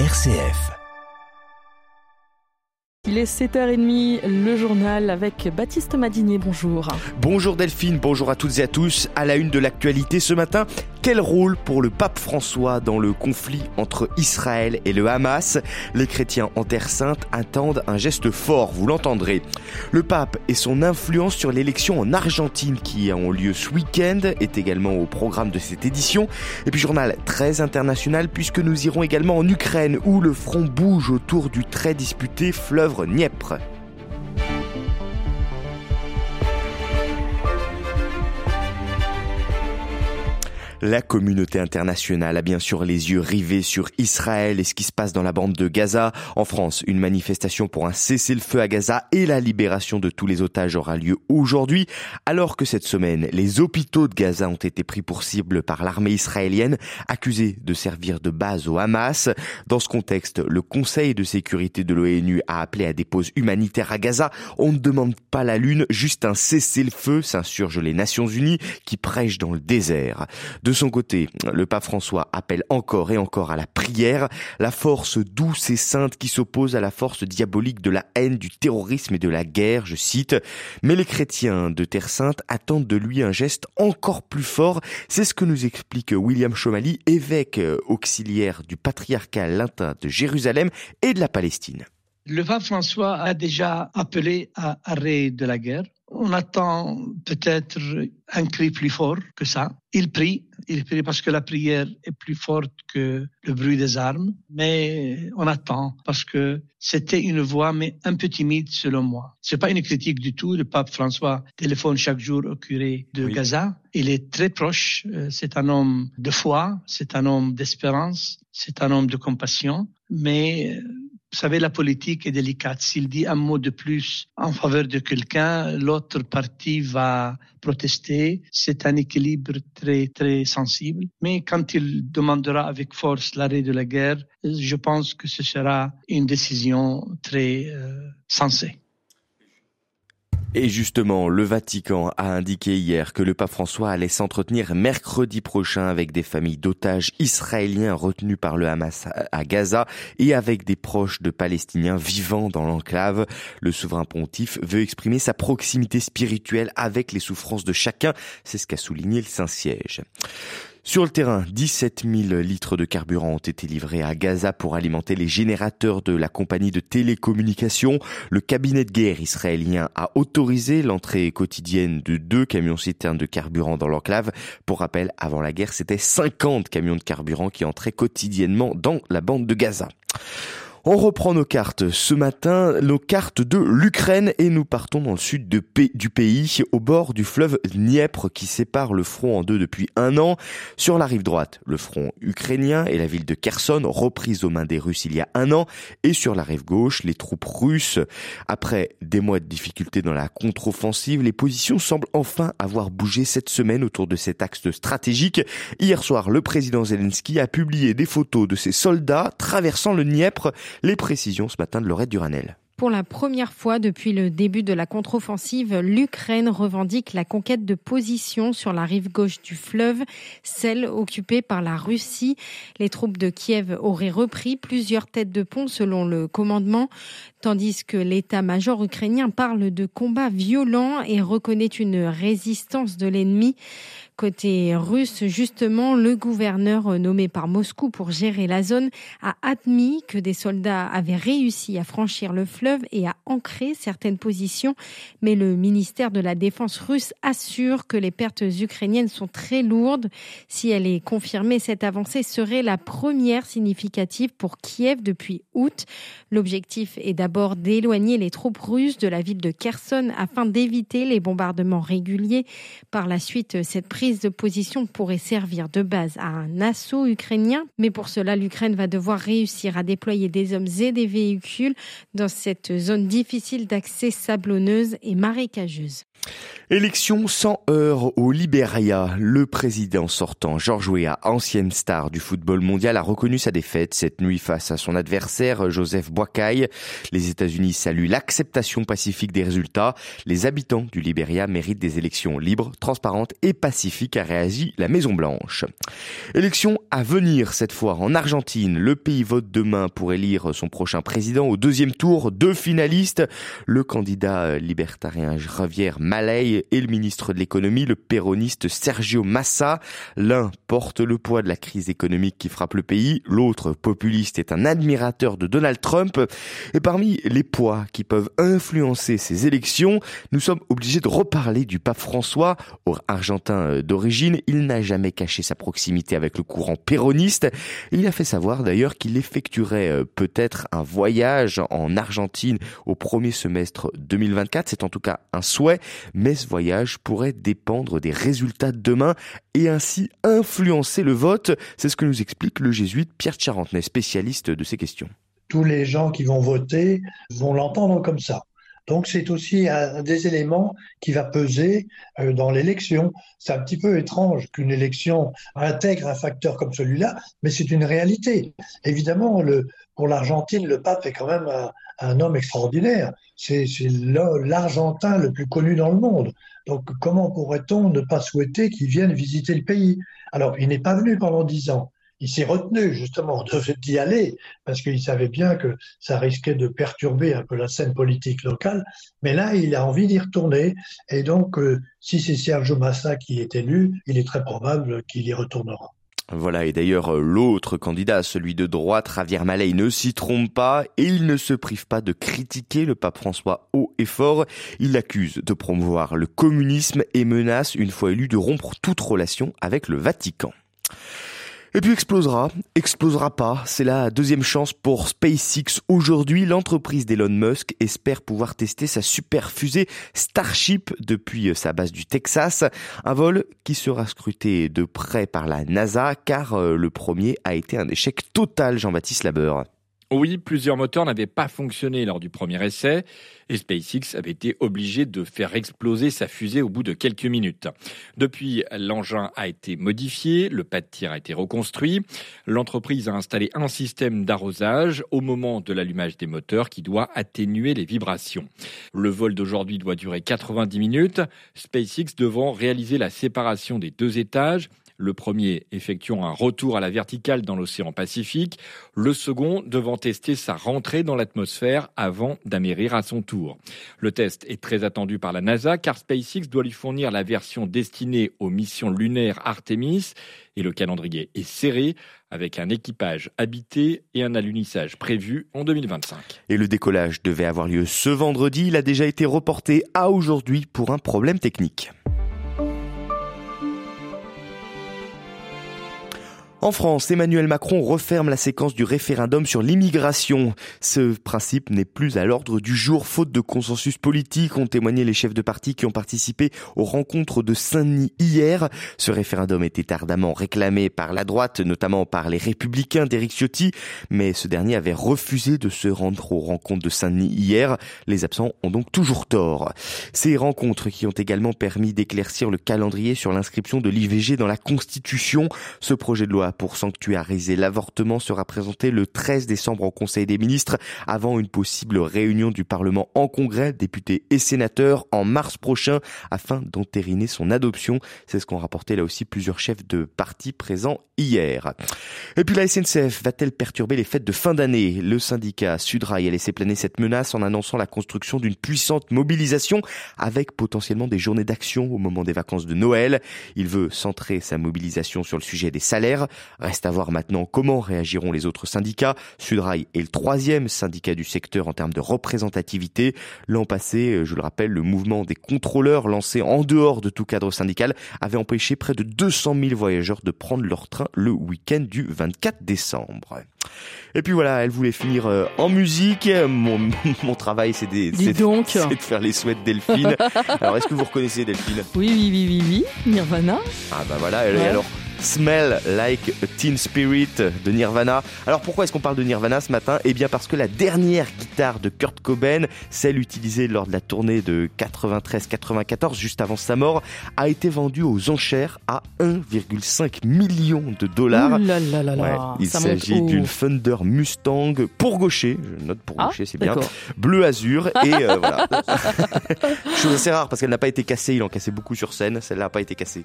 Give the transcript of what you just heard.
RCF. Il est 7h30, le journal avec Baptiste Madinier, bonjour. Bonjour Delphine, bonjour à toutes et à tous. À la une de l'actualité ce matin, quel rôle pour le pape François dans le conflit entre Israël et le Hamas? Les chrétiens en Terre Sainte attendent un geste fort, vous l'entendrez. Le pape et son influence sur l'élection en Argentine qui ont lieu ce week-end est également au programme de cette édition. Et puis journal très international puisque nous irons également en Ukraine où le front bouge autour du très disputé fleuve Dniepr. La communauté internationale a bien sûr les yeux rivés sur Israël et ce qui se passe dans la bande de Gaza. En France, une manifestation pour un cessez-le-feu à Gaza et la libération de tous les otages aura lieu aujourd'hui, alors que cette semaine, les hôpitaux de Gaza ont été pris pour cible par l'armée israélienne, accusée de servir de base au Hamas. Dans ce contexte, le Conseil de sécurité de l'ONU a appelé à des pauses humanitaires à Gaza. On ne demande pas la lune, juste un cessez-le-feu, s'insurgent les Nations Unies qui prêchent dans le désert. Son côté, le pape François appelle encore et encore à la prière, la force douce et sainte qui s'oppose à la force diabolique de la haine, du terrorisme et de la guerre, je cite. Mais les chrétiens de Terre Sainte attendent de lui un geste encore plus fort. C'est ce que nous explique William Chomali, évêque auxiliaire du patriarcat latin de Jérusalem et de la Palestine. Le pape François a déjà appelé à arrêt de la guerre. On attend peut-être un cri plus fort que ça. Il prie, il prie parce que la prière est plus forte que le bruit des armes, mais on attend parce que c'était une voix, mais un peu timide selon moi. C'est pas une critique du tout. Le pape François téléphone chaque jour au curé de Gaza. Il est très proche. Euh, c'est un homme de foi, c'est un homme d'espérance, c'est un homme de compassion, mais euh, vous savez, la politique est délicate. S'il dit un mot de plus en faveur de quelqu'un, l'autre partie va protester. C'est un équilibre très, très sensible. Mais quand il demandera avec force l'arrêt de la guerre, je pense que ce sera une décision très euh, sensée. Et justement, le Vatican a indiqué hier que le pape François allait s'entretenir mercredi prochain avec des familles d'otages israéliens retenus par le Hamas à Gaza et avec des proches de Palestiniens vivant dans l'enclave. Le souverain pontife veut exprimer sa proximité spirituelle avec les souffrances de chacun. C'est ce qu'a souligné le Saint-Siège. Sur le terrain, 17 000 litres de carburant ont été livrés à Gaza pour alimenter les générateurs de la compagnie de télécommunications. Le cabinet de guerre israélien a autorisé l'entrée quotidienne de deux camions citernes de carburant dans l'enclave. Pour rappel, avant la guerre, c'était 50 camions de carburant qui entraient quotidiennement dans la bande de Gaza. On reprend nos cartes ce matin, nos cartes de l'Ukraine et nous partons dans le sud du pays, au bord du fleuve Dniepr qui sépare le front en deux depuis un an. Sur la rive droite, le front ukrainien et la ville de Kherson, reprise aux mains des Russes il y a un an, et sur la rive gauche, les troupes russes. Après des mois de difficultés dans la contre-offensive, les positions semblent enfin avoir bougé cette semaine autour de cet axe stratégique. Hier soir, le président Zelensky a publié des photos de ses soldats traversant le Dniepr les précisions ce matin de Laurette Duranel. Pour la première fois depuis le début de la contre-offensive, l'Ukraine revendique la conquête de positions sur la rive gauche du fleuve, celle occupée par la Russie. Les troupes de Kiev auraient repris plusieurs têtes de pont selon le commandement, tandis que l'état-major ukrainien parle de combats violents et reconnaît une résistance de l'ennemi. Côté russe, justement, le gouverneur nommé par Moscou pour gérer la zone a admis que des soldats avaient réussi à franchir le fleuve et à ancrer certaines positions, mais le ministère de la Défense russe assure que les pertes ukrainiennes sont très lourdes. Si elle est confirmée, cette avancée serait la première significative pour Kiev depuis août. L'objectif est d'abord d'éloigner les troupes russes de la ville de Kherson afin d'éviter les bombardements réguliers. Par la suite, cette prise prise de position pourrait servir de base à un assaut ukrainien, mais pour cela, l'Ukraine va devoir réussir à déployer des hommes et des véhicules dans cette zone difficile d'accès sablonneuse et marécageuse. Élection sans heure au Libéria. Le président sortant, George Weah, ancienne star du football mondial, a reconnu sa défaite cette nuit face à son adversaire, Joseph Boakai. Les États-Unis saluent l'acceptation pacifique des résultats. Les habitants du Libéria méritent des élections libres, transparentes et pacifiques, a réagi la Maison Blanche. Élection à venir cette fois en Argentine. Le pays vote demain pour élire son prochain président au deuxième tour. Deux finalistes. Le candidat libertarien Javier Malay et le ministre de l'économie, le péroniste Sergio Massa. L'un porte le poids de la crise économique qui frappe le pays, l'autre populiste est un admirateur de Donald Trump. Et parmi les poids qui peuvent influencer ces élections, nous sommes obligés de reparler du pape François, argentin d'origine. Il n'a jamais caché sa proximité avec le courant péroniste. Il a fait savoir d'ailleurs qu'il effectuerait euh, peut-être un voyage en Argentine au premier semestre 2024. C'est en tout cas un souhait, mais voyage pourrait dépendre des résultats de demain et ainsi influencer le vote. C'est ce que nous explique le jésuite Pierre Charentenay, spécialiste de ces questions. Tous les gens qui vont voter vont l'entendre comme ça. Donc c'est aussi un des éléments qui va peser euh, dans l'élection. C'est un petit peu étrange qu'une élection intègre un facteur comme celui-là, mais c'est une réalité. Évidemment, pour l'Argentine, le pape est quand même un, un homme extraordinaire. C'est l'Argentin le plus connu dans le monde. Donc comment pourrait-on ne pas souhaiter qu'il vienne visiter le pays? Alors, il n'est pas venu pendant dix ans. Il s'est retenu justement d'y aller parce qu'il savait bien que ça risquait de perturber un peu la scène politique locale. Mais là, il a envie d'y retourner. Et donc, euh, si c'est Sergio Massa qui est élu, il est très probable qu'il y retournera. Voilà, et d'ailleurs l'autre candidat, celui de droite, Javier Malay, ne s'y trompe pas et il ne se prive pas de critiquer le pape François haut et fort. Il l'accuse de promouvoir le communisme et menace, une fois élu, de rompre toute relation avec le Vatican. Et puis explosera, explosera pas. C'est la deuxième chance pour SpaceX. Aujourd'hui, l'entreprise d'Elon Musk espère pouvoir tester sa super fusée Starship depuis sa base du Texas. Un vol qui sera scruté de près par la NASA car euh, le premier a été un échec total, Jean-Baptiste Labeur. Oui, plusieurs moteurs n'avaient pas fonctionné lors du premier essai et SpaceX avait été obligé de faire exploser sa fusée au bout de quelques minutes. Depuis, l'engin a été modifié, le pas de tir a été reconstruit. L'entreprise a installé un système d'arrosage au moment de l'allumage des moteurs qui doit atténuer les vibrations. Le vol d'aujourd'hui doit durer 90 minutes, SpaceX devant réaliser la séparation des deux étages le premier effectuant un retour à la verticale dans l'océan Pacifique, le second devant tester sa rentrée dans l'atmosphère avant d'amérir à son tour. Le test est très attendu par la NASA car SpaceX doit lui fournir la version destinée aux missions lunaires Artemis et le calendrier est serré avec un équipage habité et un alunissage prévu en 2025. Et le décollage devait avoir lieu ce vendredi, il a déjà été reporté à aujourd'hui pour un problème technique. En France, Emmanuel Macron referme la séquence du référendum sur l'immigration. Ce principe n'est plus à l'ordre du jour, faute de consensus politique, ont témoigné les chefs de parti qui ont participé aux rencontres de Saint-Denis hier. Ce référendum était ardemment réclamé par la droite, notamment par les républicains d'Éric Ciotti, mais ce dernier avait refusé de se rendre aux rencontres de Saint-Denis hier. Les absents ont donc toujours tort. Ces rencontres qui ont également permis d'éclaircir le calendrier sur l'inscription de l'IVG dans la Constitution. Ce projet de loi pour sanctuariser l'avortement sera présenté le 13 décembre au Conseil des ministres avant une possible réunion du Parlement en congrès, députés et sénateurs en mars prochain afin d'entériner son adoption. C'est ce qu'ont rapporté là aussi plusieurs chefs de partis présents hier. Et puis la SNCF va-t-elle perturber les fêtes de fin d'année? Le syndicat Sudrail a laissé planer cette menace en annonçant la construction d'une puissante mobilisation avec potentiellement des journées d'action au moment des vacances de Noël. Il veut centrer sa mobilisation sur le sujet des salaires. Reste à voir maintenant comment réagiront les autres syndicats. Sudrail est le troisième syndicat du secteur en termes de représentativité. L'an passé, je le rappelle, le mouvement des contrôleurs lancé en dehors de tout cadre syndical avait empêché près de 200 000 voyageurs de prendre leur train le week-end du 24 décembre. Et puis voilà, elle voulait finir euh, en musique. Mon, mon travail, c'est de, de faire les souhaits de Delphine. alors, est-ce que vous reconnaissez Delphine? Oui, oui, oui, oui, oui. Nirvana. Ah bah voilà, et alors? Smell Like a Teen Spirit de Nirvana. Alors pourquoi est-ce qu'on parle de Nirvana ce matin? Eh bien parce que la dernière guitare de Kurt Cobain, celle utilisée lors de la tournée de 93-94, juste avant sa mort, a été vendue aux enchères à 1,5 million de dollars. Ouh là là là là, Ouais, il s'agit d'une Thunder Mustang pour gaucher, je note pour Ah, gaucher, c'est bien, bleu azur et euh, voilà. Chose assez rare parce qu'elle n'a pas été cassée, il en cassait beaucoup sur scène, celle-là n'a pas été cassée.